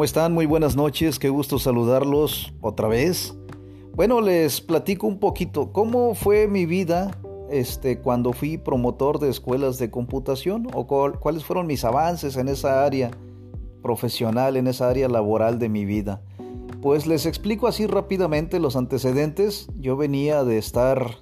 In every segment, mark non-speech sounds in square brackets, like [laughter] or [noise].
¿Cómo están? Muy buenas noches, qué gusto saludarlos otra vez. Bueno, les platico un poquito cómo fue mi vida este, cuando fui promotor de escuelas de computación o cuáles fueron mis avances en esa área profesional, en esa área laboral de mi vida. Pues les explico así rápidamente los antecedentes. Yo venía de estar...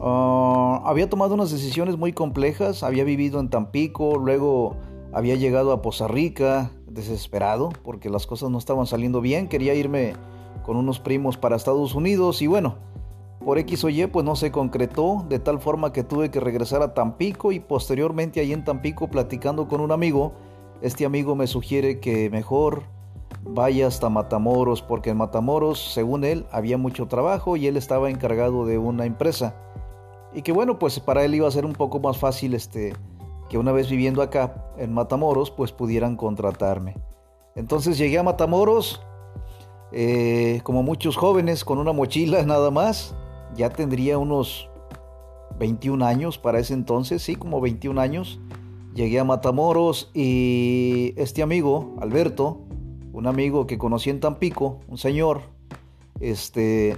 Ah, había tomado unas decisiones muy complejas, había vivido en Tampico, luego había llegado a Poza Rica, desesperado porque las cosas no estaban saliendo bien, quería irme con unos primos para Estados Unidos y bueno, por X o Y pues no se concretó de tal forma que tuve que regresar a Tampico y posteriormente ahí en Tampico platicando con un amigo, este amigo me sugiere que mejor vaya hasta Matamoros porque en Matamoros según él había mucho trabajo y él estaba encargado de una empresa. Y que bueno pues para él iba a ser un poco más fácil este que una vez viviendo acá en Matamoros, pues pudieran contratarme. Entonces llegué a Matamoros, eh, como muchos jóvenes, con una mochila [laughs] nada más. Ya tendría unos 21 años para ese entonces, sí, como 21 años. Llegué a Matamoros y este amigo, Alberto, un amigo que conocí en Tampico, un señor, este,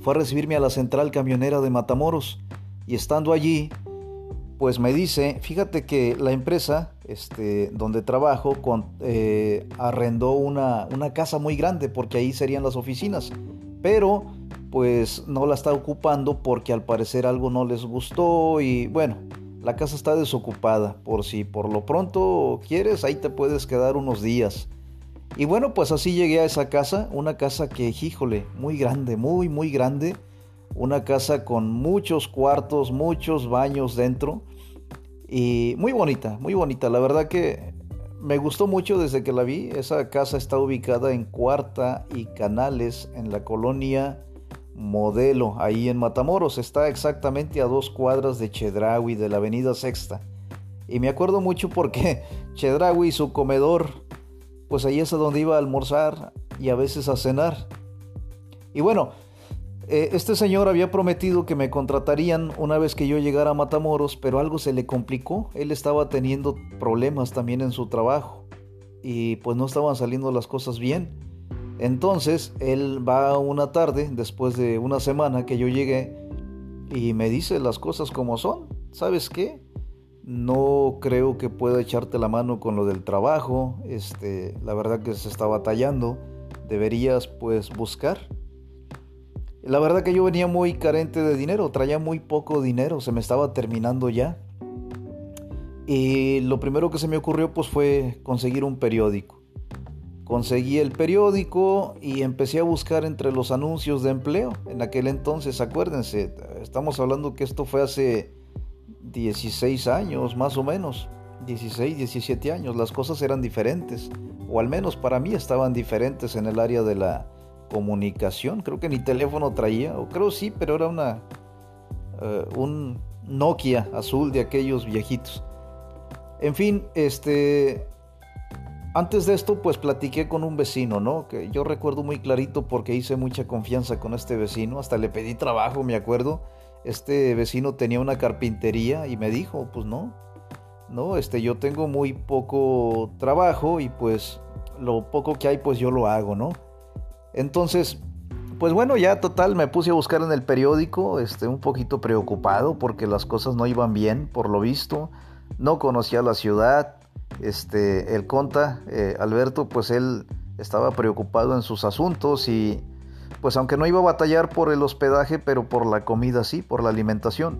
fue a recibirme a la central camionera de Matamoros y estando allí pues me dice, fíjate que la empresa este, donde trabajo eh, arrendó una, una, casa muy grande porque ahí serían las oficinas, pero pues no la está ocupando porque al parecer algo no les gustó y bueno, la casa está desocupada, por si por lo pronto quieres, ahí te puedes quedar unos días. Y bueno, pues así llegué a esa casa, una casa que, híjole, muy grande, muy, muy grande, una casa con muchos cuartos, muchos baños dentro y muy bonita, muy bonita. La verdad que me gustó mucho desde que la vi. Esa casa está ubicada en Cuarta y Canales, en la colonia Modelo, ahí en Matamoros. Está exactamente a dos cuadras de Chedraui, de la avenida Sexta. Y me acuerdo mucho porque [laughs] Chedraui, su comedor, pues ahí es a donde iba a almorzar y a veces a cenar. Y bueno, eh, este señor había prometido que me contratarían una vez que yo llegara a Matamoros, pero algo se le complicó. Él estaba teniendo problemas también en su trabajo y pues no estaban saliendo las cosas bien. Entonces él va una tarde, después de una semana que yo llegué, y me dice las cosas como son. ¿Sabes qué? No creo que pueda echarte la mano con lo del trabajo. Este, la verdad que se está batallando. Deberías pues buscar la verdad que yo venía muy carente de dinero, traía muy poco dinero, se me estaba terminando ya. Y lo primero que se me ocurrió pues fue conseguir un periódico. Conseguí el periódico y empecé a buscar entre los anuncios de empleo. En aquel entonces, acuérdense, estamos hablando que esto fue hace 16 años más o menos. 16, 17 años, las cosas eran diferentes, o al menos para mí estaban diferentes en el área de la, comunicación, creo que ni teléfono traía, o creo sí, pero era una eh, un Nokia azul de aquellos viejitos. En fin, este antes de esto pues platiqué con un vecino, ¿no? Que yo recuerdo muy clarito porque hice mucha confianza con este vecino, hasta le pedí trabajo, me acuerdo. Este vecino tenía una carpintería y me dijo, pues no, no, este yo tengo muy poco trabajo y pues lo poco que hay pues yo lo hago, ¿no? Entonces, pues bueno, ya total me puse a buscar en el periódico, este, un poquito preocupado porque las cosas no iban bien, por lo visto. No conocía la ciudad. Este, el conta, eh, Alberto, pues él estaba preocupado en sus asuntos y pues aunque no iba a batallar por el hospedaje, pero por la comida sí, por la alimentación.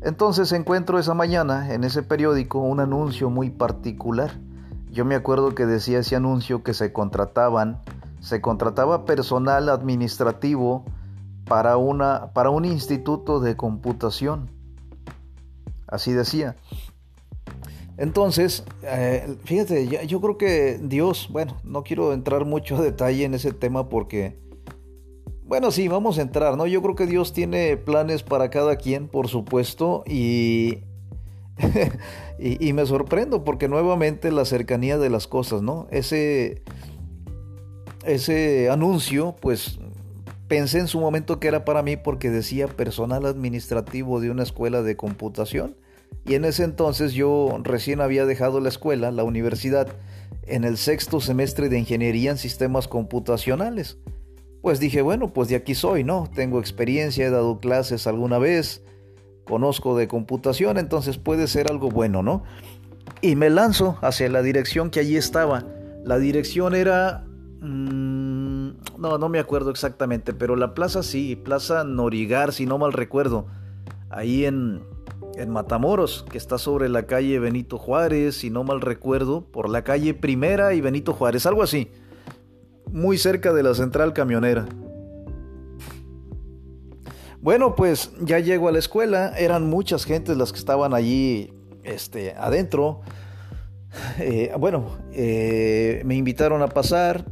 Entonces encuentro esa mañana en ese periódico un anuncio muy particular. Yo me acuerdo que decía ese anuncio que se contrataban se contrataba personal administrativo para, una, para un instituto de computación. Así decía. Entonces, eh, fíjate, yo creo que Dios, bueno, no quiero entrar mucho a [laughs] detalle en ese tema porque, bueno, sí, vamos a entrar, ¿no? Yo creo que Dios tiene planes para cada quien, por supuesto, y, [laughs] y, y, me sorprendo porque nuevamente la cercanía de las cosas, ¿no? Ese, ese anuncio, pues pensé en su momento que era para mí porque decía personal administrativo de una escuela de computación. Y en ese entonces yo recién había dejado la escuela, la universidad, en el sexto semestre de Ingeniería en Sistemas Computacionales. Pues dije, bueno, pues de aquí soy, ¿no? Tengo experiencia, he dado clases alguna vez, conozco de computación, entonces puede ser algo bueno, ¿no? Y me lanzo hacia la dirección que allí estaba. La dirección era... Mmm, no, no me acuerdo exactamente, pero la plaza sí, Plaza Norigar, si no mal recuerdo, ahí en, en Matamoros, que está sobre la calle Benito Juárez, si no mal recuerdo, por la calle Primera y Benito Juárez, algo así, muy cerca de la central camionera. Bueno, pues ya llego a la escuela, eran muchas gentes las que estaban allí este, adentro. Eh, bueno, eh, me invitaron a pasar,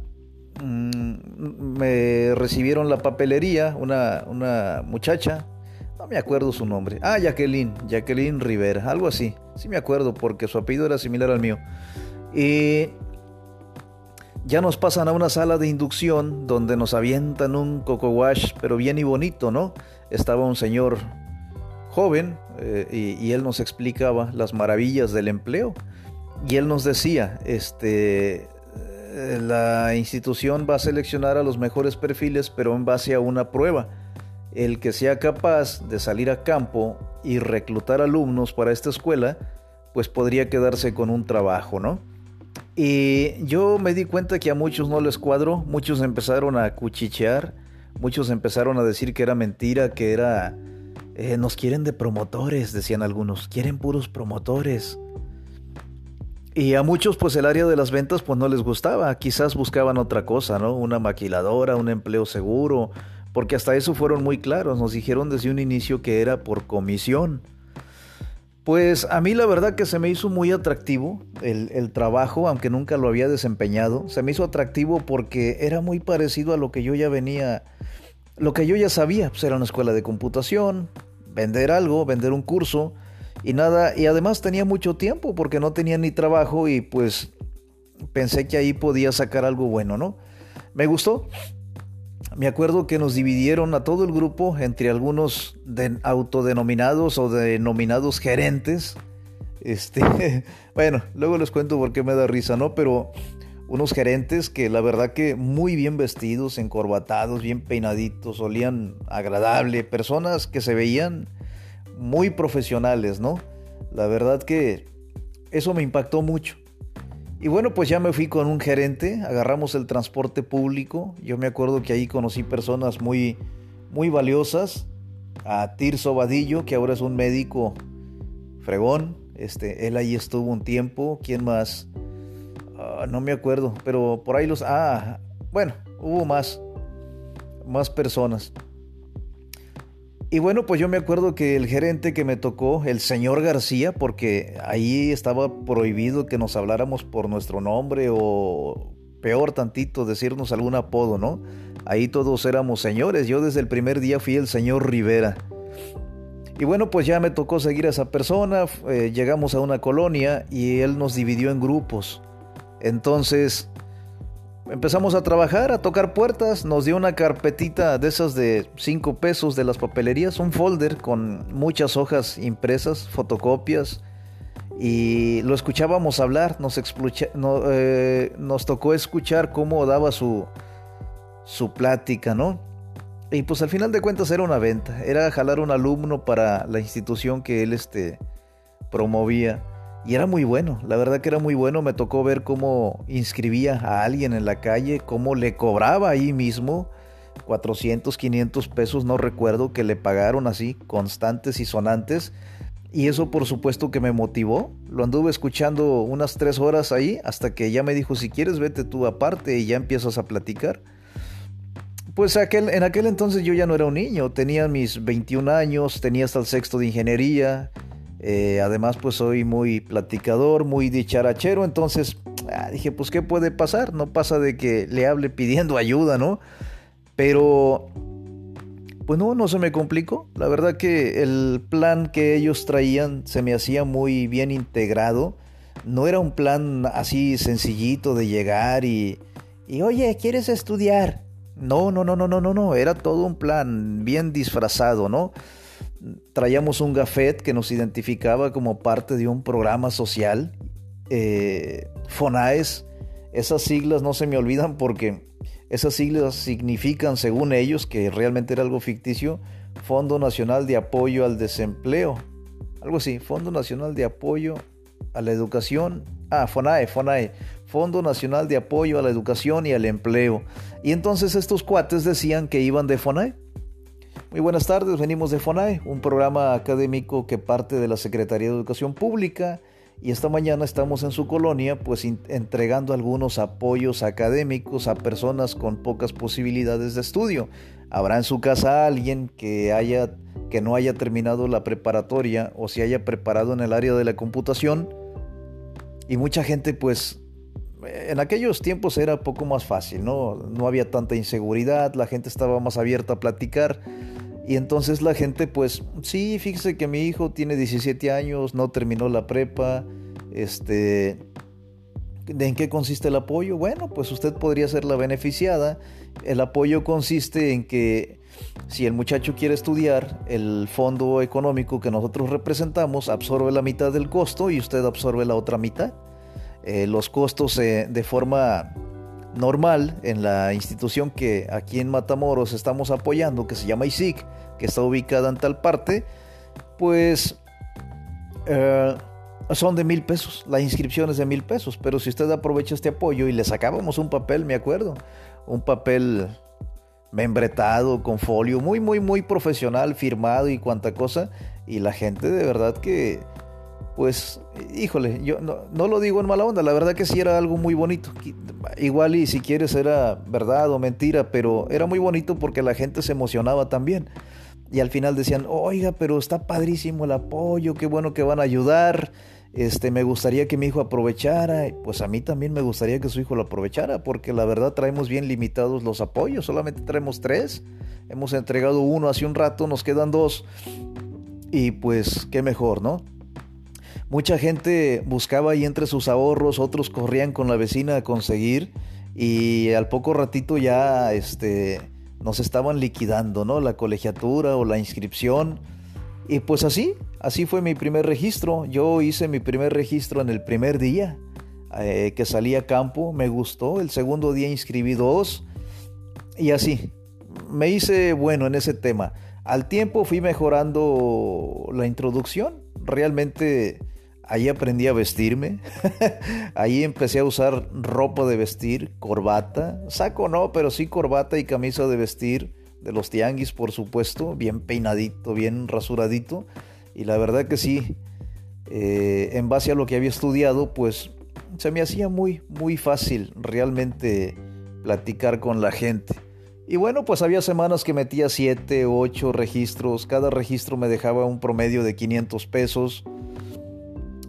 mm, me recibieron la papelería, una, una muchacha, no me acuerdo su nombre. Ah, Jacqueline, Jacqueline Rivera, algo así. Sí me acuerdo porque su apellido era similar al mío. Y ya nos pasan a una sala de inducción donde nos avientan un coco wash, pero bien y bonito, ¿no? Estaba un señor joven eh, y, él nos explicaba las maravillas del empleo. Y él nos decía, este, la institución va a seleccionar a los mejores perfiles, pero en base a una prueba el que sea capaz de salir a campo y reclutar alumnos para esta escuela, pues podría quedarse con un trabajo, ¿no? Y yo me di cuenta que a muchos no les cuadró, muchos empezaron a cuchichear, muchos empezaron a decir que era mentira, que era... Eh, nos quieren de promotores, decían algunos, quieren puros promotores. Y a muchos pues el área de las ventas pues no les gustaba, quizás buscaban otra cosa, ¿no? Una maquiladora, un empleo seguro, porque hasta eso fueron muy claros, nos dijeron desde un inicio que era por comisión. Pues a mí la verdad que se me hizo muy atractivo el, trabajo, aunque nunca lo había desempeñado. Se me hizo atractivo porque era muy parecido a lo que yo ya venía, lo que yo ya sabía. Pues era una escuela de computación, vender algo, vender un curso y nada. Y además tenía mucho tiempo porque no tenía ni trabajo y pues pensé que ahí podía sacar algo bueno, ¿no? Me gustó, me acuerdo que nos dividieron a todo el grupo entre algunos autodenominados o denominados gerentes. Este, [laughs] bueno, luego les cuento por qué me da risa, ¿no? Pero unos gerentes que la verdad que muy bien vestidos, encorbatados, bien peinaditos, olían agradable, personas que se veían muy profesionales, ¿no? La verdad que eso me impactó mucho. Y bueno, pues ya me fui con un gerente, agarramos el transporte público. Yo me acuerdo que ahí conocí personas muy, muy valiosas. A Tirso Vadillo, que ahora es un médico fregón. Este, él ahí estuvo un tiempo. ¿Quién más? Ah, no me acuerdo, pero por ahí los... Ah, bueno, hubo más, más personas. Y bueno, pues yo me acuerdo que el gerente que me tocó, el señor García, porque ahí estaba prohibido que nos habláramos por nuestro nombre o peor tantito decirnos algún apodo, ¿no? Ahí todos éramos señores. Yo desde el primer día fui el señor Rivera. Y bueno, pues ya me tocó seguir a esa persona. Eh, llegamos a una colonia y él nos dividió en grupos. Entonces, Empezamos a trabajar, a tocar puertas, nos dio una carpetita de esas de 5 pesos de las papelerías, un folder con muchas hojas impresas, fotocopias, y lo escuchábamos hablar, nos, eh, nos tocó escuchar cómo daba su, su plática, ¿no? Y pues al final de cuentas era una venta, era jalar un alumno para la institución que él este, promovía. Y era muy bueno, la verdad que era muy bueno. Me tocó ver cómo inscribía a alguien en la calle, cómo le cobraba ahí mismo 400, 500 pesos, no recuerdo, que le pagaron así, constantes y sonantes. Y eso por supuesto que me motivó. Lo anduve escuchando unas tres horas ahí hasta que ya me dijo, si quieres vete tú aparte y ya empiezas a platicar. Pues en aquel entonces yo ya no era un niño, tenía mis 21 años, tenía hasta el sexto de ingeniería, eh, además, pues soy muy platicador, muy dicharachero, entonces ah, dije, pues ¿qué puede pasar? No pasa de que le hable pidiendo ayuda, ¿no? Pero, pues no, no se me complicó. La verdad que el plan que ellos traían se me hacía muy bien integrado. No era un plan así sencillito de llegar y, y oye, ¿quieres estudiar? No, no, no, no, no, no, no, era todo un plan bien disfrazado, ¿no? Traíamos un gafet que nos identificaba como parte de un programa social. Eh, FONAES, esas siglas no se me olvidan porque esas siglas significan, según ellos, que realmente era algo ficticio, Fondo Nacional de Apoyo al Desempleo. Algo así, Fondo Nacional de Apoyo a la Educación. Ah, FONAE, FONAE. Fondo Nacional de Apoyo a la Educación y al Empleo. Y entonces estos cuates decían que iban de FONAE. Muy buenas tardes, venimos de FONAE, un programa académico que parte de la Secretaría de Educación Pública y esta mañana estamos en su colonia pues entregando algunos apoyos académicos a personas con pocas posibilidades de estudio. Habrá en su casa alguien que haya que no haya terminado la preparatoria o se haya preparado en el área de la computación y mucha gente pues en aquellos tiempos era poco más fácil, ¿no? No había tanta inseguridad, la gente estaba más abierta a platicar y entonces la gente, pues, sí, fíjese que mi hijo tiene 17 años, no terminó la prepa, este, ¿en qué consiste el apoyo? Bueno, pues usted podría ser la beneficiada. El apoyo consiste en que si el muchacho quiere estudiar, el fondo económico que nosotros representamos absorbe la mitad del costo y usted absorbe la otra mitad. Eh, los costos eh, de forma normal en la institución que aquí en Matamoros estamos apoyando, que se llama ISIC, que está ubicada en tal parte, pues eh, son de mil pesos. La inscripción es de mil pesos, pero si usted aprovecha este apoyo y le sacábamos un papel, me acuerdo, un papel membretado con folio, muy, muy, muy profesional, firmado y cuanta cosa, y la gente de verdad que pues, híjole, yo no, lo digo en mala onda, la verdad que sí era algo muy bonito. Igual y si quieres era verdad o mentira, pero era muy bonito porque la gente se emocionaba también. Y al final decían, oiga, pero está padrísimo el apoyo, qué bueno que van a ayudar. Este, me gustaría que mi hijo aprovechara. Pues a mí también me gustaría que su hijo lo aprovechara, porque la verdad traemos bien limitados los apoyos, solamente traemos tres. Hemos entregado uno hace un rato, nos quedan dos. Y pues qué mejor, ¿no? Mucha gente buscaba ahí entre sus ahorros, otros corrían con la vecina a conseguir y al poco ratito ya este, nos estaban liquidando, ¿no? La colegiatura o la inscripción. Y pues así, así fue mi primer registro. Yo hice mi primer registro en el primer día eh, que salí a campo, me gustó. El segundo día inscribí dos y así. Me hice bueno en ese tema. Al tiempo fui mejorando la introducción. Realmente Ahí aprendí a vestirme. [laughs] Ahí empecé a usar ropa de vestir, corbata. Saco no, pero sí corbata y camisa de vestir. De los tianguis, por supuesto. Bien peinadito, bien rasuradito. Y la verdad que sí, eh, en base a lo que había estudiado, pues se me hacía muy, muy fácil realmente platicar con la gente. Y bueno, pues había semanas que metía 7, 8 registros. Cada registro me dejaba un promedio de 500 pesos.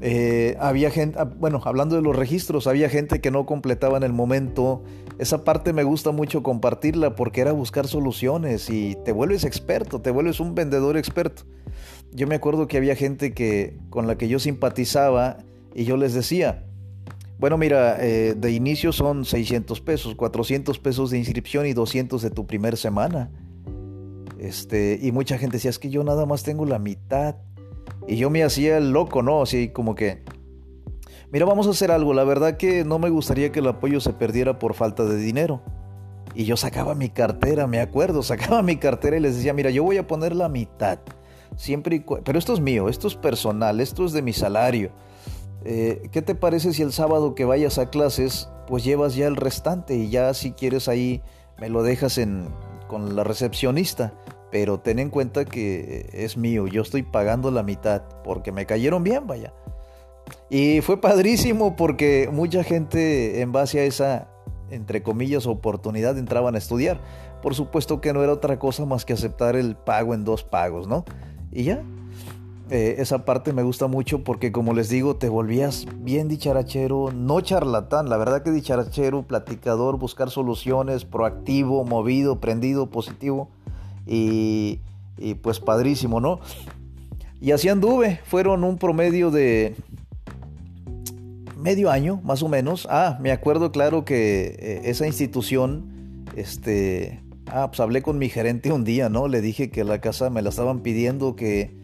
Eh, había gente, ah, bueno, hablando de los registros, había gente que no completaba en el momento. Esa parte me gusta mucho compartirla porque era buscar soluciones y te vuelves experto, te vuelves un vendedor experto. Yo me acuerdo que había gente que con la que yo simpatizaba y yo les decía, bueno, mira, eh, de inicio son 600 pesos, 400 pesos de inscripción y 200 de tu primer semana. Este, y mucha gente decía, es que yo nada más tengo la mitad. Y yo me hacía el loco, ¿no? Así como que, mira, vamos a hacer algo. La verdad que no me gustaría que el apoyo se perdiera por falta de dinero. Y yo sacaba mi cartera, me acuerdo, [laughs] sacaba mi cartera y les decía, mira, yo voy a poner la mitad. Siempre y pero esto es mío, esto es personal, esto es de mi salario. Eh, ¿Qué te parece si el sábado que vayas a clases, pues llevas ya el restante y ya si quieres ahí me lo dejas en, con la recepcionista? Pero ten en cuenta que es mío, yo estoy pagando la mitad porque me cayeron bien, vaya. Y fue padrísimo porque mucha gente en base a esa, entre comillas, oportunidad entraban a estudiar. Por supuesto que no era otra cosa más que aceptar el pago en dos pagos, ¿no? Y ya, eh, esa parte me gusta mucho porque como les digo, te volvías bien dicharachero, no charlatán, la verdad que dicharachero, platicador, buscar soluciones, proactivo, movido, prendido, positivo y, pues padrísimo, ¿no? Y así anduve, fueron un promedio de medio año, más o menos. Ah, me acuerdo claro que eh, esa institución, este, Ah, pues hablé con mi gerente un día, ¿no? Le dije que la casa me la estaban pidiendo, que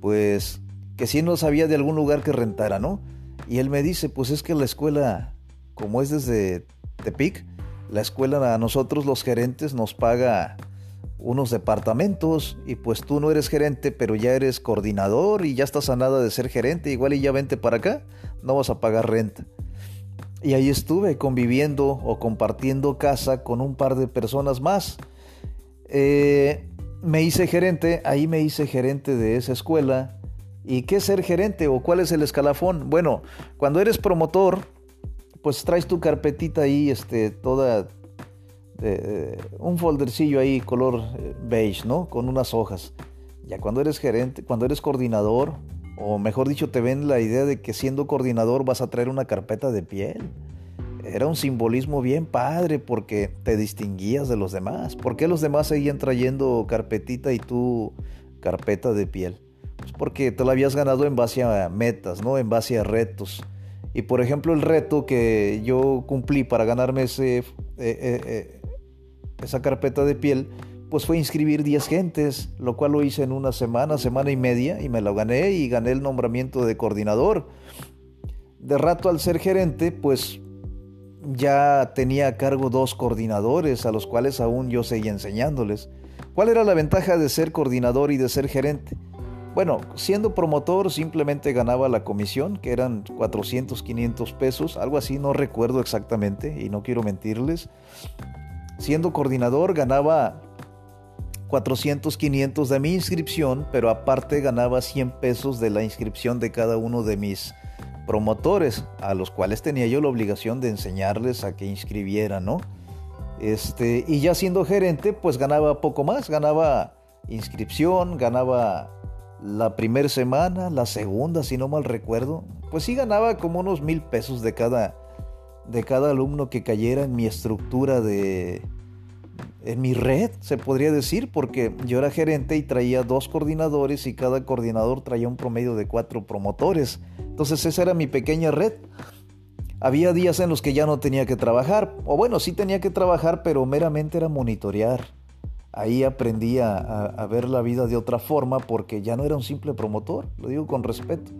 pues que si no sabía de algún lugar que rentara, ¿no? Y él me dice, pues es que la escuela, como es desde Tepic, la escuela a nosotros los gerentes nos paga unos departamentos y pues tú no eres gerente, pero ya eres coordinador y ya estás a nada de ser gerente, igual y ya vente para acá, no vas a pagar renta. Y ahí estuve conviviendo o compartiendo casa con un par de personas más. Eh, me hice gerente, ahí me hice gerente de esa escuela. ¿Y qué es ser gerente o cuál es el escalafón? Bueno, cuando eres promotor, pues traes tu carpetita ahí, este, toda, un foldercillo ahí color eh, beige, ¿no? Con unas hojas. Ya cuando eres gerente, cuando eres coordinador, o mejor dicho, te ven la idea de que siendo coordinador vas a traer una carpeta de piel. Era un simbolismo bien padre porque te distinguías de los demás. ¿Por qué los demás seguían trayendo carpetita y tú carpeta de piel? Pues porque te la habías ganado en base a metas, ¿no? En base a retos. Y por ejemplo, el reto que yo cumplí para ganarme ese, eh, eh, eh, esa carpeta de piel, pues fue inscribir 10 gentes, lo cual lo hice en una semana, semana y media, y me lo gané y gané el nombramiento de coordinador. De rato al ser gerente, pues ya tenía a cargo dos coordinadores a los cuales aún yo seguía enseñándoles. ¿Cuál era la ventaja de ser coordinador y de ser gerente? Bueno, siendo promotor simplemente ganaba la comisión, que eran 400, 500 pesos, algo así, no recuerdo exactamente y no quiero mentirles. Siendo coordinador ganaba 400, 500 de mi inscripción, pero aparte ganaba 100 pesos de la inscripción de cada uno de mis promotores, a los cuales tenía yo la obligación de enseñarles a que inscribieran, ¿no? Este, y ya siendo gerente, pues ganaba poco más, ganaba inscripción, ganaba la primera semana, la segunda, si no mal recuerdo, pues sí ganaba como unos mil pesos de cada, de cada alumno que cayera en mi estructura de, en mi red, se podría decir, porque yo era gerente y traía dos coordinadores y cada coordinador traía un promedio de cuatro promotores. Entonces esa era mi pequeña red. Había días en los que ya no tenía que trabajar, o bueno, sí tenía que trabajar, pero meramente era monitorear ahí aprendí a, ver la vida de otra forma porque ya no era un simple promotor, lo digo con respeto.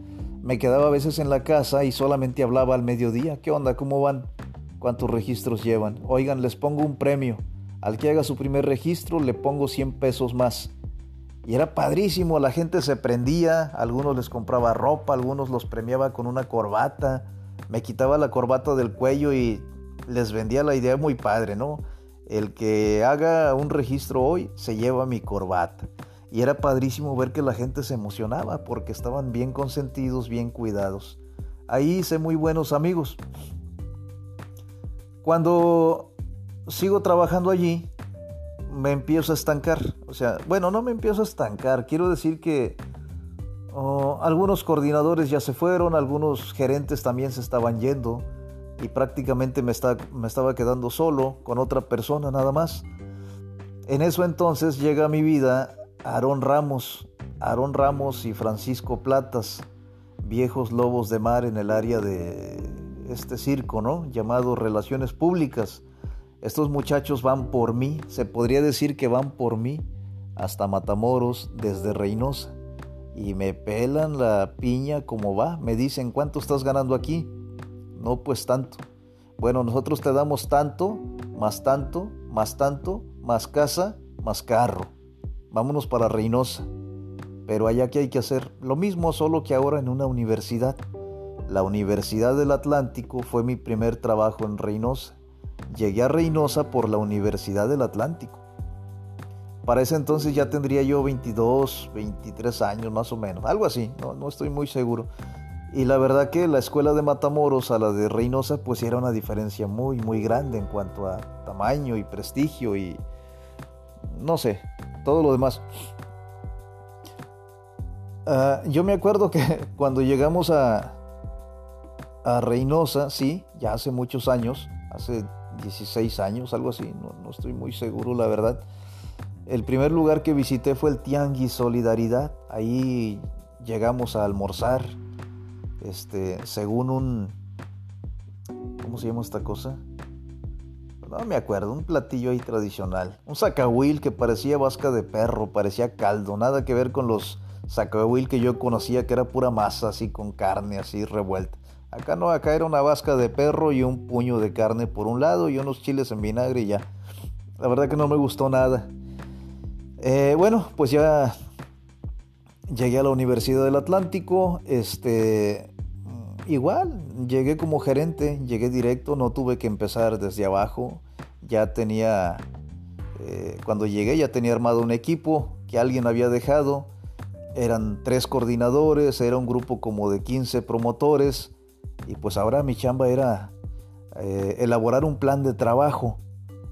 Me quedaba a veces en la casa y solamente hablaba al mediodía. ¿Qué onda? ¿Cómo van? ¿Cuántos registros llevan? Oigan, les pongo un premio. Al que haga su primer registro le pongo 100 pesos más. Y era padrísimo, la gente se prendía, algunos les compraba ropa, algunos los premiaba con una corbata. Me quitaba la corbata del cuello y les vendía la idea muy padre, ¿no? el que haga un registro hoy se lleva mi corbata. Y era padrísimo ver que la gente se emocionaba porque estaban bien consentidos, bien cuidados. Ahí hice muy buenos amigos. Cuando sigo trabajando allí, me empiezo a estancar. O sea, bueno, no me empiezo a estancar. Quiero decir que oh, algunos coordinadores ya se fueron, algunos gerentes también se estaban yendo y prácticamente me, me estaba quedando solo con otra persona nada más. En eso entonces llega mi vida Aarón Ramos, Aarón Ramos y Francisco Platas, viejos lobos de mar en el área de este circo, ¿no? Llamado Relaciones Públicas. Estos muchachos van por mí, se podría decir que van por mí hasta Matamoros desde Reynosa y me pelan la piña como va, me dicen, ¿cuánto estás ganando aquí? No, pues tanto. Bueno, nosotros te damos tanto, más tanto, más tanto, más casa, más carro. Vámonos para Reynosa. Pero allá que hay que hacer lo mismo, solo que ahora en una universidad. La Universidad del Atlántico fue mi primer trabajo en Reynosa. Llegué a Reynosa por la Universidad del Atlántico. Para ese entonces ya tendría yo 22, 23 años más o menos, algo así, no, no estoy muy seguro. Y la verdad que la escuela de Matamoros a la de Reynosa pues era una diferencia muy muy grande en cuanto a tamaño y prestigio y no sé, todo lo demás. Ah, yo me acuerdo que [laughs] cuando llegamos a, a Reynosa, sí, ya hace muchos años, hace 16 años, algo así, no, no estoy muy seguro la verdad. El primer lugar que visité fue el Tianguis Solidaridad. Ahí llegamos a almorzar este, según un, ¿cómo se llama esta cosa? No me acuerdo, un platillo ahí tradicional. Un zacahuil que parecía vasca de perro, parecía caldo, nada que ver con los zacahuil que yo conocía que era pura masa así con carne así revuelta. Acá no, acá era una vasca de perro y un puño de carne por un lado y unos chiles en vinagre y ya. La verdad que no me gustó nada. Eh, bueno, pues ya llegué a la Universidad del Atlántico. Este, igual, llegué como gerente, llegué directo, no tuve que empezar desde abajo. Ya tenía, eh, cuando llegué ya tenía armado un equipo que alguien había dejado. Eran tres coordinadores, era un grupo como de 15 promotores y pues ahora mi chamba era eh, elaborar un plan de trabajo,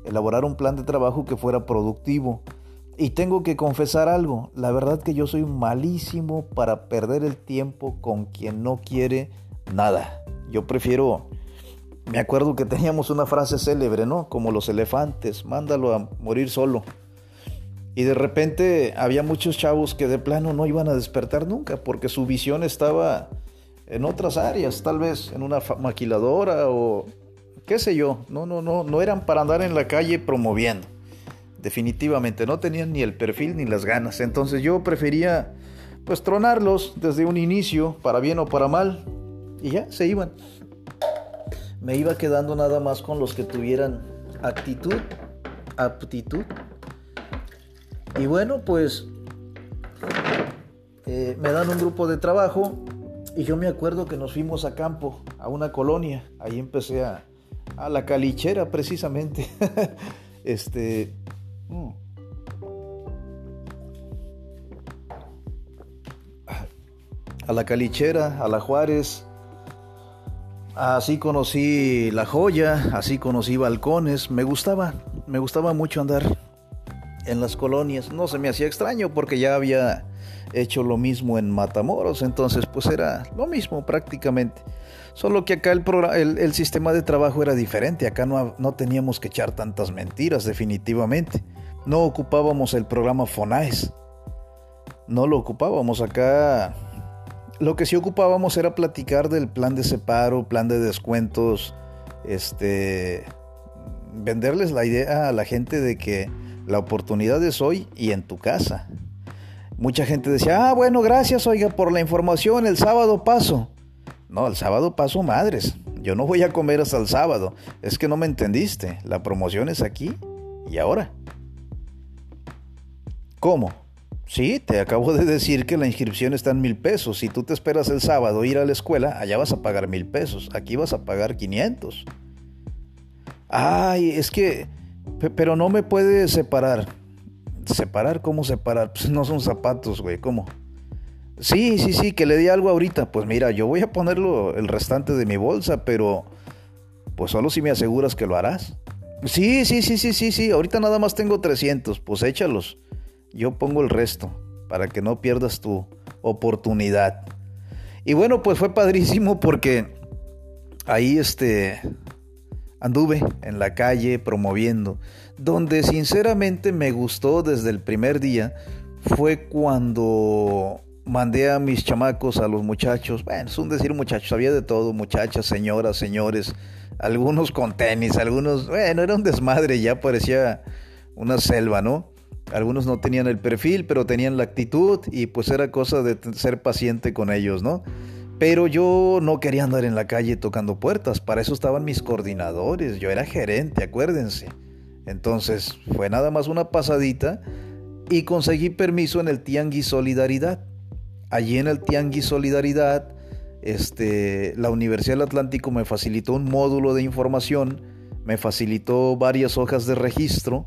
elaborar un plan de trabajo que fuera productivo. Y tengo que confesar algo, la verdad que yo soy malísimo para perder el tiempo con quien no quiere nada. Yo prefiero, me acuerdo que teníamos una frase célebre, ¿no? Como los elefantes, mándalo a morir solo. Y de repente había muchos chavos que de plano no iban a despertar nunca porque su visión estaba en otras áreas, tal vez en una maquiladora o qué sé yo. No, no, no, no eran para andar en la calle promoviendo. Definitivamente no tenían ni el perfil ni las ganas. Entonces yo prefería pues tronarlos desde un inicio, para bien o para mal, y ya se iban. Me iba quedando nada más con los que tuvieran actitud, aptitud. Y bueno, pues eh, me dan un grupo de trabajo y yo me acuerdo que nos fuimos a campo, a una colonia. Ahí empecé a, a la calichera precisamente. [laughs] este... Mm. A la calichera, a la Juárez. Así conocí la joya, así conocí balcones. Me gustaba, me gustaba mucho andar en las colonias. No se me hacía extraño porque ya había hecho lo mismo en Matamoros, entonces pues era lo mismo prácticamente. Solo que acá el, el, sistema de trabajo era diferente, acá no, no teníamos que echar tantas mentiras definitivamente. No ocupábamos el programa FONAES, no lo ocupábamos acá. Lo que sí ocupábamos era platicar del plan de separo, plan de descuentos, este, venderles la idea a la gente de que la oportunidad es hoy y en tu casa. Mucha gente decía, ah, bueno, gracias, oiga, por la información, el sábado paso. No, el sábado paso madres. Yo no voy a comer hasta el sábado. Es que no me entendiste. La promoción es aquí y ahora. ¿Cómo? Sí, te acabo de decir que la inscripción está en mil pesos. Si tú te esperas el sábado ir a la escuela, allá vas a pagar mil pesos. Aquí vas a pagar 500. Ay, es que... Pero no me puede separar. ¿Separar? ¿Cómo separar? Pues no son zapatos, güey, ¿cómo? Sí, sí, sí, que le di algo ahorita. Pues mira, yo voy a ponerlo el restante de mi bolsa, pero pues solo si me aseguras que lo harás. Sí, sí, sí, sí, sí, sí, ahorita nada más tengo 300, pues échalos. Yo pongo el resto para que no pierdas tu oportunidad. Y bueno, pues fue padrísimo porque ahí este anduve en la calle promoviendo. Donde sinceramente me gustó desde el primer día fue cuando mandé a mis chamacos, a los muchachos, bueno, es un decir muchachos, había de todo, muchachas, señoras, señores, algunos con tenis, algunos, bueno, era un desmadre, ya parecía una selva, ¿no? Algunos no tenían el perfil, pero tenían la actitud y pues era cosa de ser paciente con ellos, ¿no? Pero yo no quería andar en la calle tocando puertas, para eso estaban mis coordinadores, yo era gerente, acuérdense. Entonces fue nada más una pasadita y conseguí permiso en el Tianguis Solidaridad. Allí en el Tianguis Solidaridad, este, la Universidad del Atlántico me facilitó un módulo de información, me facilitó varias hojas de registro.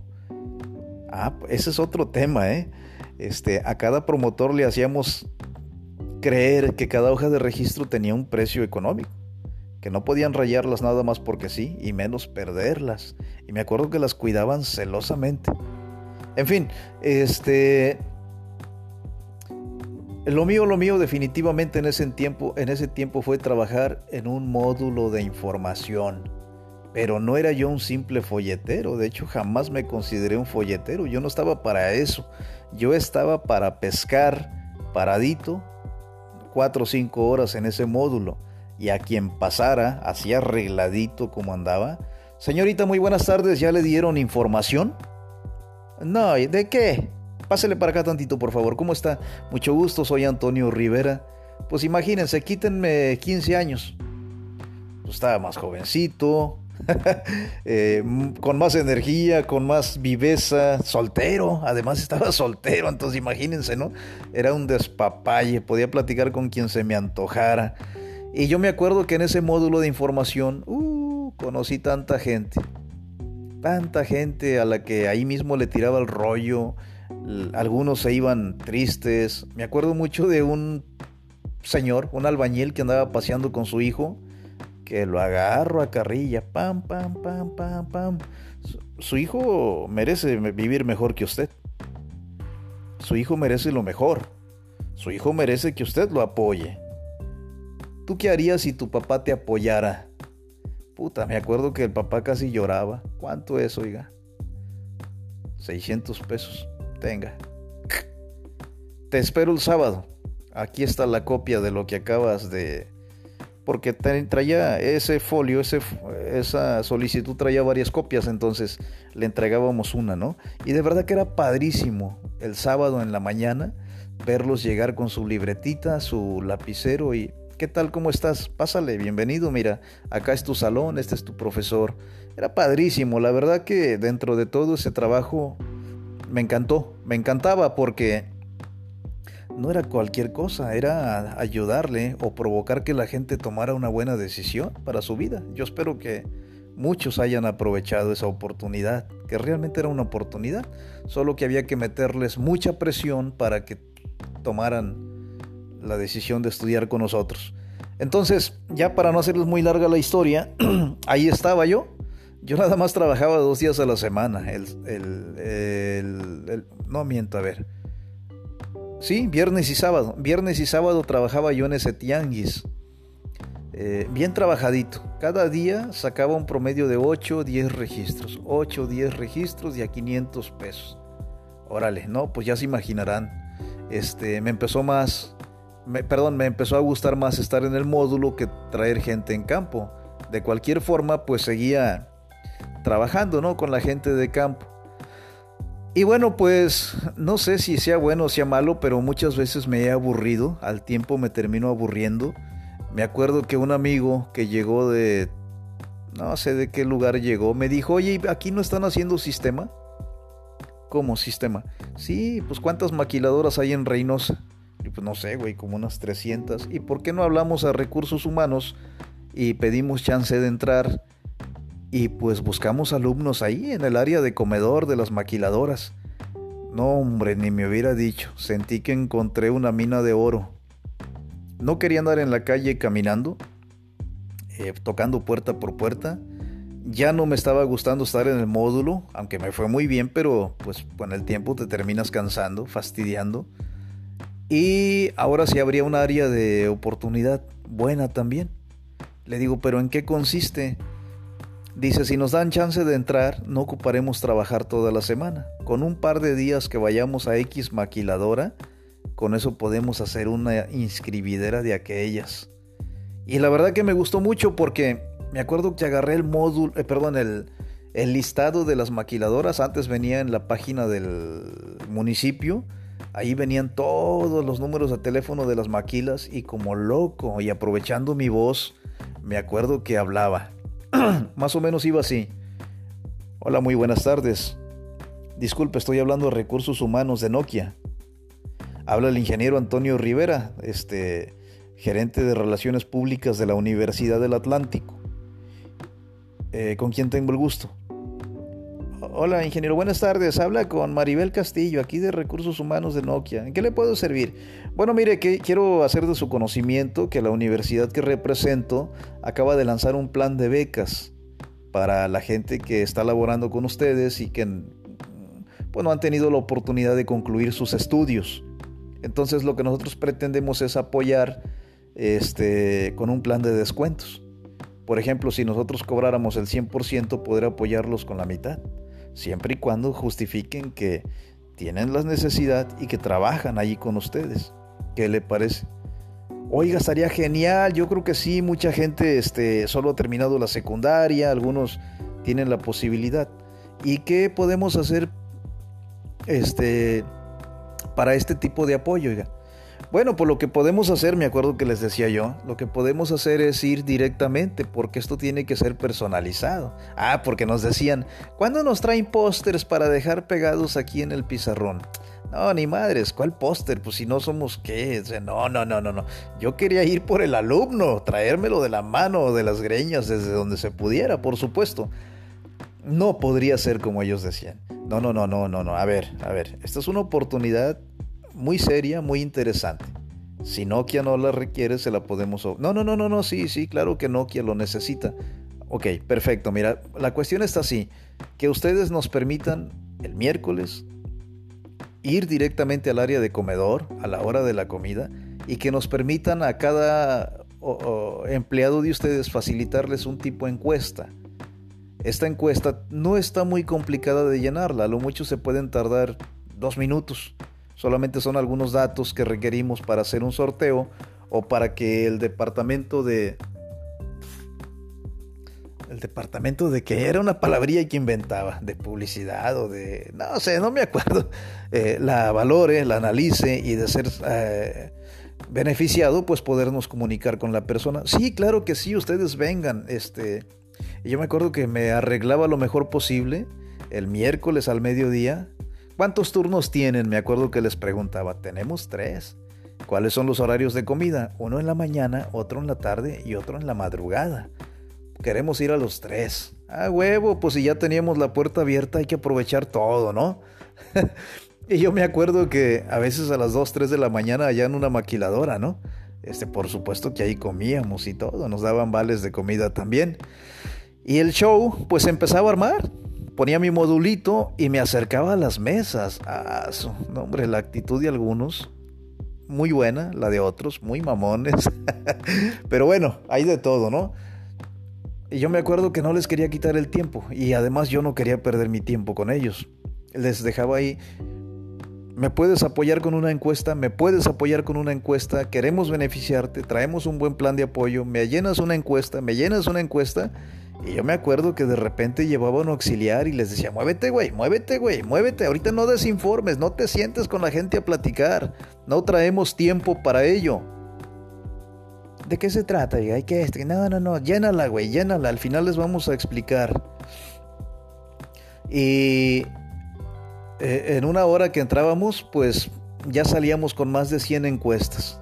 Ah, ese es otro tema, ¿eh? Este, a cada promotor le hacíamos creer que cada hoja de registro tenía un precio económico que no podían rayarlas nada más porque sí, y menos perderlas. Y me acuerdo que las cuidaban celosamente. En fin, este... Lo mío, lo mío definitivamente en ese tiempo, en ese tiempo fue trabajar en un módulo de información. Pero no era yo un simple folletero, de hecho jamás me consideré un folletero, yo no estaba para eso. Yo estaba para pescar paradito cuatro o cinco horas en ese módulo y a quien pasara, así arregladito como andaba, Señorita, muy buenas tardes. ¿Ya le dieron información? No, ¿de qué? Pásele para acá tantito, por favor. ¿Cómo está? Mucho gusto, soy Antonio Rivera. Pues imagínense, quítenme 15 años. Pues estaba más jovencito, [laughs] eh, con más energía, con más viveza, soltero, además estaba [laughs] soltero, entonces imagínense, ¿no? Era un despapalle, podía platicar con quien se me antojara. Y yo me acuerdo que en ese módulo de información, uh, conocí tanta gente, tanta gente a la que ahí mismo le tiraba el rollo, algunos se iban tristes. Me acuerdo mucho de un señor, un albañil que andaba paseando con su hijo, que lo agarro a carrilla, pam, pam, pam, pam, pam. Su, hijo merece vivir mejor que usted. Su hijo merece lo mejor. Su hijo merece que usted lo apoye. ¿Tú qué harías si tu papá te apoyara? Puta, me acuerdo que el papá casi lloraba. ¿Cuánto es, oiga? 600 pesos. Tenga. Te espero el sábado. Aquí está la copia de lo que acabas de, porque traía ese folio, esa solicitud traía varias copias, entonces le entregábamos una, ¿no? Y de verdad que era padrísimo el sábado en la mañana verlos llegar con su libretita, su lapicero y ¿qué tal? ¿Cómo estás? Pásale, bienvenido, mira, acá es tu salón, este es tu profesor. Era padrísimo, la verdad que dentro de todo ese trabajo me encantó, me encantaba porque no era cualquier cosa, era ayudarle o provocar que la gente tomara una buena decisión para su vida. Yo espero que muchos hayan aprovechado esa oportunidad, que realmente era una oportunidad, solo que había que meterles mucha presión para que tomaran la decisión de estudiar con nosotros. Entonces, ya para no hacerles muy larga la historia, [clears throat] ahí estaba yo. Yo nada más trabajaba dos días a la semana. El, el, no miento, a ver. Sí, viernes y sábado. Viernes y sábado trabajaba yo en ese tianguis. Eh, bien trabajadito. Cada día sacaba un promedio de 8 o 10 registros. 8 o 10 registros y a 500 pesos. Órale, no, pues ya se imaginarán. Este, me empezó más, perdón, me empezó a gustar más estar en el módulo que traer gente en campo. De cualquier forma, pues seguía trabajando, ¿no? Con la gente de campo. Y bueno, pues no sé si sea bueno o sea malo, pero muchas veces me he aburrido, al tiempo me termino aburriendo. Me acuerdo que un amigo que llegó de, no sé de qué lugar llegó, me dijo, oye, ¿aquí no están haciendo sistema? ¿Cómo sistema? Sí, pues ¿cuántas maquiladoras hay en Reynosa? Y pues no sé, güey, como unas 300. ¿Y por qué no hablamos a recursos humanos y pedimos chance de entrar? Y pues buscamos alumnos ahí en el área de comedor de las maquiladoras. No, hombre, ni me hubiera dicho. Sentí que encontré una mina de oro. No quería andar en la calle caminando, eh, tocando puerta por puerta. Ya no me estaba gustando estar en el módulo, aunque me fue muy bien, pero pues con el tiempo te terminas cansando, fastidiando. Y ahora sí habría un área de oportunidad buena también. Le digo, pero ¿en qué consiste? Dice, si nos dan chance de entrar, no ocuparemos trabajar toda la semana. Con un par de días que vayamos a X maquiladora, con eso podemos hacer una inscribidera de aquellas. Y la verdad que me gustó mucho porque me acuerdo que agarré el módulo, eh, perdón, el, el listado de las maquiladoras. Antes venía en la página del municipio. Ahí venían todos los números de teléfono de las maquilas y como loco y aprovechando mi voz, me acuerdo que hablaba. [clears throat] Más o menos iba así. Hola, muy buenas tardes. Disculpe, estoy hablando de recursos humanos de Nokia. Habla el ingeniero Antonio Rivera, este gerente de relaciones públicas de la Universidad del Atlántico. Eh, ¿Con quién tengo el gusto? Hola, ingeniero, buenas tardes. Habla con Maribel Castillo, aquí de Recursos Humanos de Nokia. ¿En qué le puedo servir? Bueno, mire, que quiero hacer de su conocimiento que la universidad que represento acaba de lanzar un plan de becas para la gente que está laborando con ustedes y que bueno, han tenido la oportunidad de concluir sus estudios. Entonces, lo que nosotros pretendemos es apoyar este, con un plan de descuentos. Por ejemplo, si nosotros cobráramos el 100%, poder apoyarlos con la mitad siempre y cuando justifiquen que tienen la necesidad y que trabajan allí con ustedes. ¿Qué le parece? Oiga, estaría genial, yo creo que sí, mucha gente este, solo ha terminado la secundaria, algunos tienen la posibilidad. ¿Y qué podemos hacer este, para este tipo de apoyo? Bueno, pues lo que podemos hacer, me acuerdo que les decía yo, lo que podemos hacer es ir directamente, porque esto tiene que ser personalizado. Ah, porque nos decían, ¿cuándo nos traen pósters para dejar pegados aquí en el pizarrón? No, ni madres, ¿cuál póster? Pues si no somos qué. no, no, no, no, no. Yo quería ir por el alumno, traérmelo de la mano o de las greñas, desde donde se pudiera, por supuesto. No podría ser como ellos decían. No, no, no, no, no, no. A ver, a ver. Esta es una oportunidad muy seria, muy interesante. Si Nokia no la requiere, se la podemos... No, no, no, no, no, sí, sí, claro que Nokia lo necesita. Ok, perfecto. Mira, la cuestión está así. Que ustedes nos permitan el miércoles ir directamente al área de comedor a la hora de la comida y que nos permitan a cada empleado de ustedes facilitarles un tipo de encuesta. Esta encuesta no está muy complicada de llenarla, a lo mucho se pueden tardar dos minutos. Solamente son algunos datos que requerimos para hacer un sorteo o para que el departamento de... El departamento de que era una palabría que inventaba, de publicidad o de... No sé, no me acuerdo. [laughs] Eh, la valore, la analice y de ser eh, beneficiado, pues podernos comunicar con la persona. Sí, claro que sí, ustedes vengan. Este, yo me acuerdo que me arreglaba lo mejor posible el miércoles al mediodía ¿Cuántos turnos tienen? Me acuerdo que les preguntaba. Tenemos tres. ¿Cuáles son los horarios de comida? Uno en la mañana, otro en la tarde y otro en la madrugada. Queremos ir a los tres. Ah, huevo, pues si ya teníamos la puerta abierta hay que aprovechar todo, ¿no? [laughs] y yo me acuerdo que a veces a las 2, 3 de la mañana allá en una maquiladora, ¿no? Este, por supuesto que ahí comíamos y todo, nos daban vales de comida también. Y el show pues empezaba a armar ponía mi modulito y me acercaba a las mesas. Ah, hombre, la actitud de algunos, muy buena, la de otros, muy mamones. [laughs] Pero bueno, hay de todo, ¿no? Y yo me acuerdo que no les quería quitar el tiempo y además yo no quería perder mi tiempo con ellos. Les dejaba ahí, ¿me puedes apoyar con una encuesta? ¿Me puedes apoyar con una encuesta? Queremos beneficiarte, traemos un buen plan de apoyo, me llenas una encuesta, me llenas una encuesta y yo me acuerdo que de repente llevaba un auxiliar y les decía, muévete, güey, muévete, güey, muévete. Ahorita no desinformes, no te sientes con la gente a platicar. No traemos tiempo para ello. ¿De qué se trata? Hay que este. No, no, no, llénala, güey, llénala. Al final les vamos a explicar. Y eh, en una hora que entrábamos, pues ya salíamos con más de 100 encuestas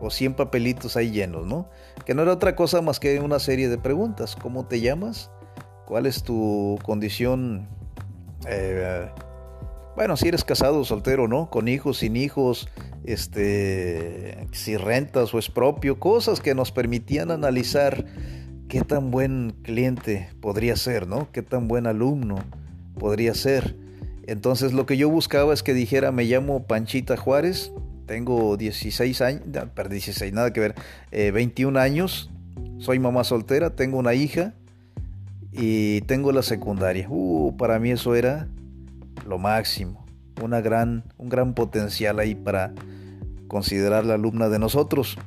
o 100 papelitos ahí llenos, ¿no? Que no era otra cosa más que una serie de preguntas. ¿Cómo te llamas? ¿Cuál es tu condición? Eh, bueno, si eres casado soltero, ¿no? Con hijos, sin hijos, este, si rentas o es propio, cosas que nos permitían analizar qué tan buen cliente podría ser, ¿no? Qué tan buen alumno podría ser. Entonces lo que yo buscaba es que dijera, me llamo Panchita Juárez, tengo 16 años, perdón, 16, nada que ver, 21 eh, años, soy mamá soltera, tengo una hija y tengo la secundaria. Uh, para mí eso era lo máximo, una gran, un gran potencial ahí para considerar la alumna de nosotros.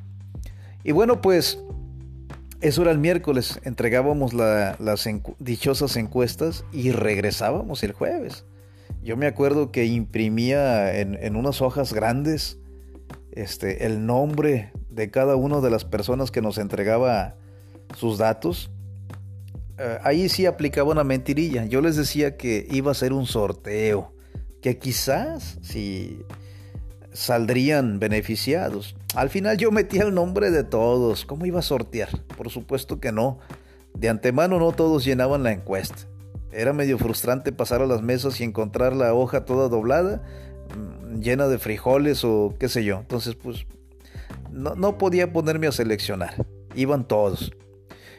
Y bueno, pues eso era el miércoles, entregábamos las dichosas encuestas y regresábamos el jueves. Yo me acuerdo que imprimía en unas hojas grandes este, el nombre de cada una de las personas que nos entregaba sus datos, eh, ahí sí aplicaba una mentirilla. Yo les decía que iba a ser un sorteo, que quizás si saldrían beneficiados. Al final yo metía el nombre de todos. ¿Cómo iba a sortear? Por supuesto que no. De antemano no todos llenaban la encuesta. Era medio frustrante pasar a las mesas y encontrar la hoja toda doblada llena de frijoles o qué sé yo. Entonces, pues, no, podía ponerme a seleccionar. Iban todos.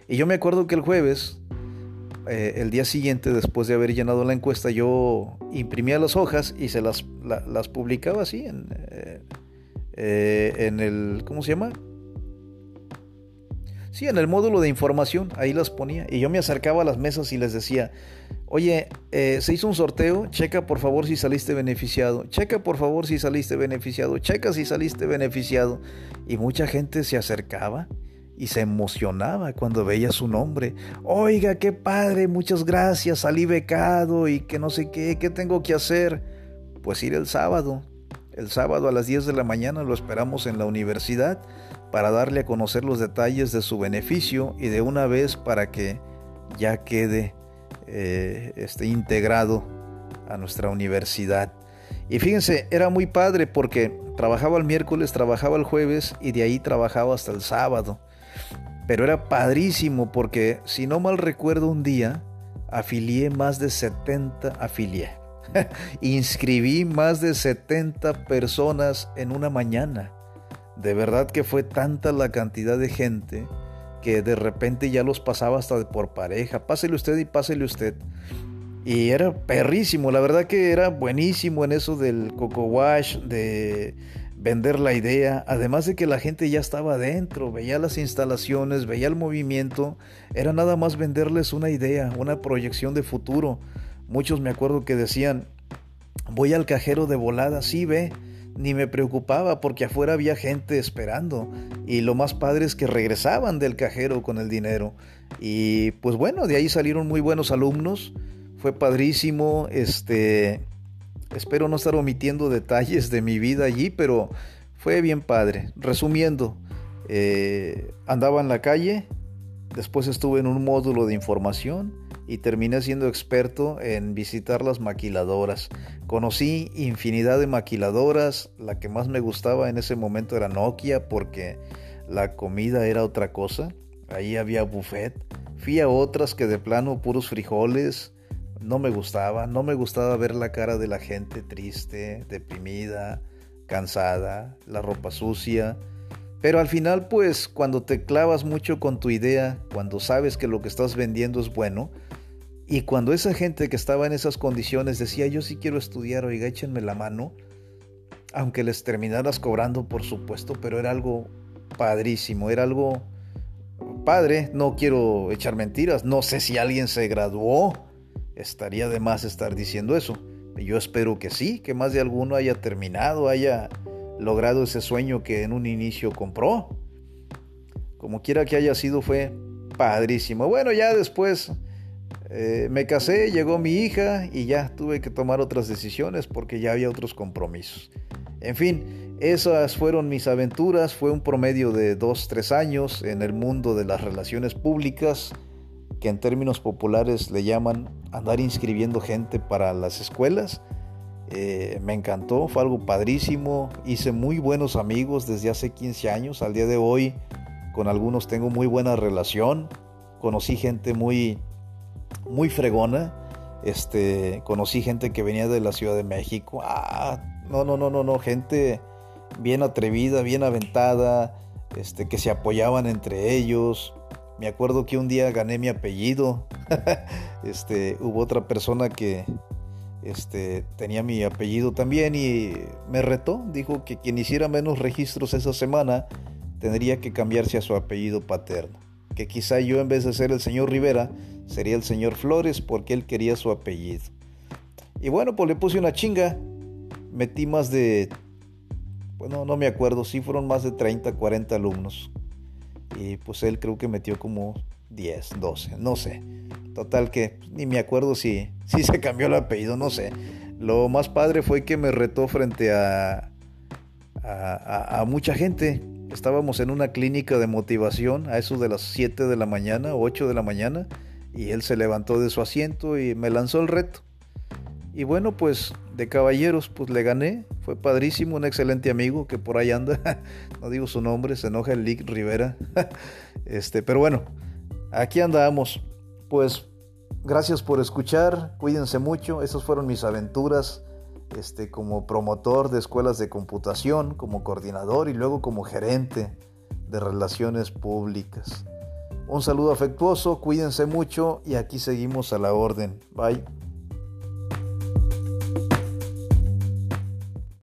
Y yo me acuerdo que el jueves, eh, el día siguiente, después de haber llenado la encuesta, yo imprimía las hojas y se las, las publicaba así en, eh, eh, en el, ¿cómo se llama? Sí, en el módulo de información, ahí las ponía. Y yo me acercaba a las mesas y les decía, oye, eh, se hizo un sorteo, checa por favor si saliste beneficiado, checa por favor si saliste beneficiado, checa si saliste beneficiado. Y mucha gente se acercaba y se emocionaba cuando veía su nombre. Oiga, qué padre, muchas gracias, salí becado y que no sé qué, ¿qué tengo que hacer? Pues ir el sábado. El sábado a las 10 de la mañana lo esperamos en la universidad para darle a conocer los detalles de su beneficio y de una vez para que ya quede eh, este, integrado a nuestra universidad. Y fíjense, era muy padre porque trabajaba el miércoles, trabajaba el jueves y de ahí trabajaba hasta el sábado. Pero era padrísimo porque, si no mal recuerdo, un día afilié más de 70, afilié, [laughs] inscribí más de 70 personas en una mañana. De verdad que fue tanta la cantidad de gente que de repente ya los pasaba hasta por pareja. Pásele usted y pásele usted. Y era perrísimo, la verdad que era buenísimo en eso del coco wash, de vender la idea, además de que la gente ya estaba adentro, veía las instalaciones, veía el movimiento, era nada más venderles una idea, una proyección de futuro. Muchos me acuerdo que decían, voy al cajero de volada, sí ve, ni me preocupaba porque afuera había gente esperando y lo más padre es que regresaban del cajero con el dinero y pues bueno, de ahí salieron muy buenos alumnos, fue padrísimo, este Espero no estar omitiendo detalles de mi vida allí, pero fue bien padre. Resumiendo, eh, andaba en la calle, después estuve en un módulo de información y terminé siendo experto en visitar las maquiladoras. Conocí infinidad de maquiladoras, la que más me gustaba en ese momento era Nokia porque la comida era otra cosa, ahí había buffet. Fui a otras que de plano puros frijoles, no me gustaba, no me gustaba ver la cara de la gente triste, deprimida, cansada, la ropa sucia. Pero al final, pues, cuando te clavas mucho con tu idea, cuando sabes que lo que estás vendiendo es bueno, y cuando esa gente que estaba en esas condiciones decía, yo sí quiero estudiar, oiga, échenme la mano, aunque les terminaras cobrando, por supuesto, pero era algo padrísimo, era algo padre, no quiero echar mentiras, no sé si alguien se graduó estaría de más estar diciendo eso. Yo espero que sí, que más de alguno haya terminado, haya logrado ese sueño que en un inicio compró. Como quiera que haya sido, fue padrísimo. Bueno, ya después eh, me casé, llegó mi hija y ya tuve que tomar otras decisiones porque ya había otros compromisos. En fin, esas fueron mis aventuras. Fue un promedio de dos, tres años en el mundo de las relaciones públicas que en términos populares le llaman andar inscribiendo gente para las escuelas. Eh, me encantó, fue algo padrísimo, hice muy buenos amigos desde hace 15 años, al día de hoy con algunos tengo muy buena relación, conocí gente muy, muy fregona, este, conocí gente que venía de la Ciudad de México, ah, no, no, no, no, no, gente bien atrevida, bien aventada, este, que se apoyaban entre ellos, me acuerdo que un día gané mi apellido. [laughs] este, hubo otra persona que este, tenía mi apellido también y me retó. Dijo que quien hiciera menos registros esa semana tendría que cambiarse a su apellido paterno. Que quizá yo en vez de ser el señor Rivera sería el señor Flores porque él quería su apellido. Y bueno, pues le puse una chinga. Metí más de, bueno, no me acuerdo, sí fueron más de 30, 40 alumnos. Y pues él creo que metió como 10, 12, no sé. Total que ni me acuerdo si, [laughs] si se cambió el apellido, no sé. Lo más padre fue que me retó frente a, a, a, mucha gente. Estábamos en una clínica de motivación a eso de las 7 de la mañana, 8 de la mañana, y él se levantó de su asiento y me lanzó el reto. Y bueno, pues de caballeros, pues le gané. Fue padrísimo, un excelente amigo que por ahí anda. [laughs] no digo su nombre, se enoja el Lick Rivera. [laughs] este, pero bueno, aquí andamos. Pues gracias por escuchar, cuídense mucho. Esas fueron mis aventuras este, como promotor de escuelas de computación, como coordinador y luego como gerente de relaciones públicas. Un saludo afectuoso, cuídense mucho y aquí seguimos a la orden. Bye.